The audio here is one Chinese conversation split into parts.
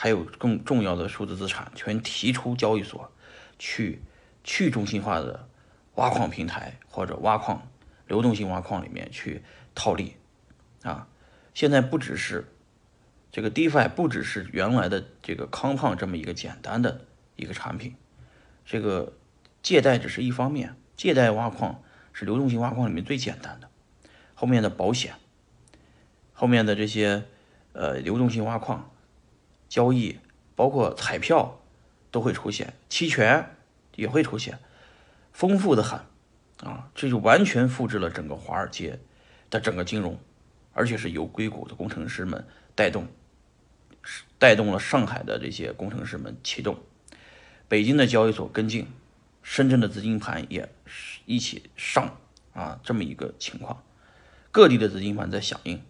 还有更重要的数字资产，全提出交易所去去中心化的挖矿平台或者挖矿流动性挖矿里面去套利啊！现在不只是这个 DeFi，不只是原来的这个康胖这么一个简单的一个产品，这个借贷只是一方面，借贷挖矿是流动性挖矿里面最简单的，后面的保险，后面的这些呃流动性挖矿。交易包括彩票都会出现，期权也会出现，丰富的很啊！这就完全复制了整个华尔街的整个金融，而且是由硅谷的工程师们带动，带动了上海的这些工程师们启动，北京的交易所跟进，深圳的资金盘也一起上啊！这么一个情况，各地的资金盘在响应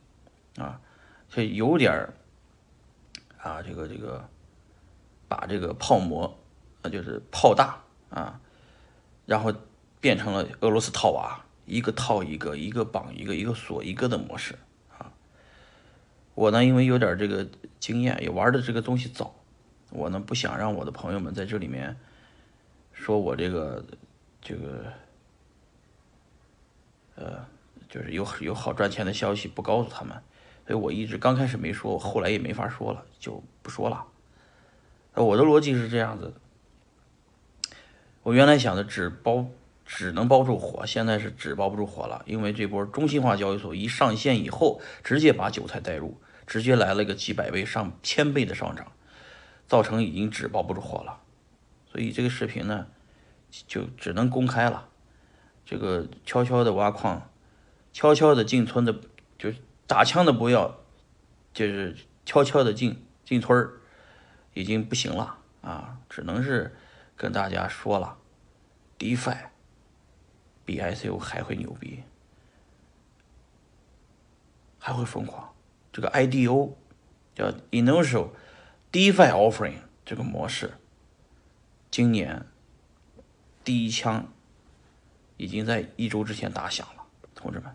啊，所以有点儿。啊，这个这个，把这个泡沫啊，就是泡大啊，然后变成了俄罗斯套娃，一个套一个，一个绑一个，一个锁一个的模式啊。我呢，因为有点这个经验，也玩的这个东西早，我呢不想让我的朋友们在这里面说我这个这个，呃，就是有有好赚钱的消息不告诉他们。所以我一直刚开始没说，我后来也没法说了，就不说了。我的逻辑是这样子：我原来想的纸包只能包住火，现在是纸包不住火了，因为这波中心化交易所一上线以后，直接把韭菜带入，直接来了个几百倍、上千倍的上涨，造成已经纸包不住火了。所以这个视频呢，就只能公开了。这个悄悄的挖矿，悄悄的进村的，就。打枪的不要，就是悄悄的进进村儿，已经不行了啊！只能是跟大家说了，DeFi 比 ICO 还会牛逼，还会疯狂。这个 IDO 叫 Initial DeFi Offering 这个模式，今年第一枪已经在一周之前打响了，同志们。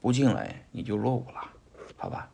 不进来你就落伍了，好吧？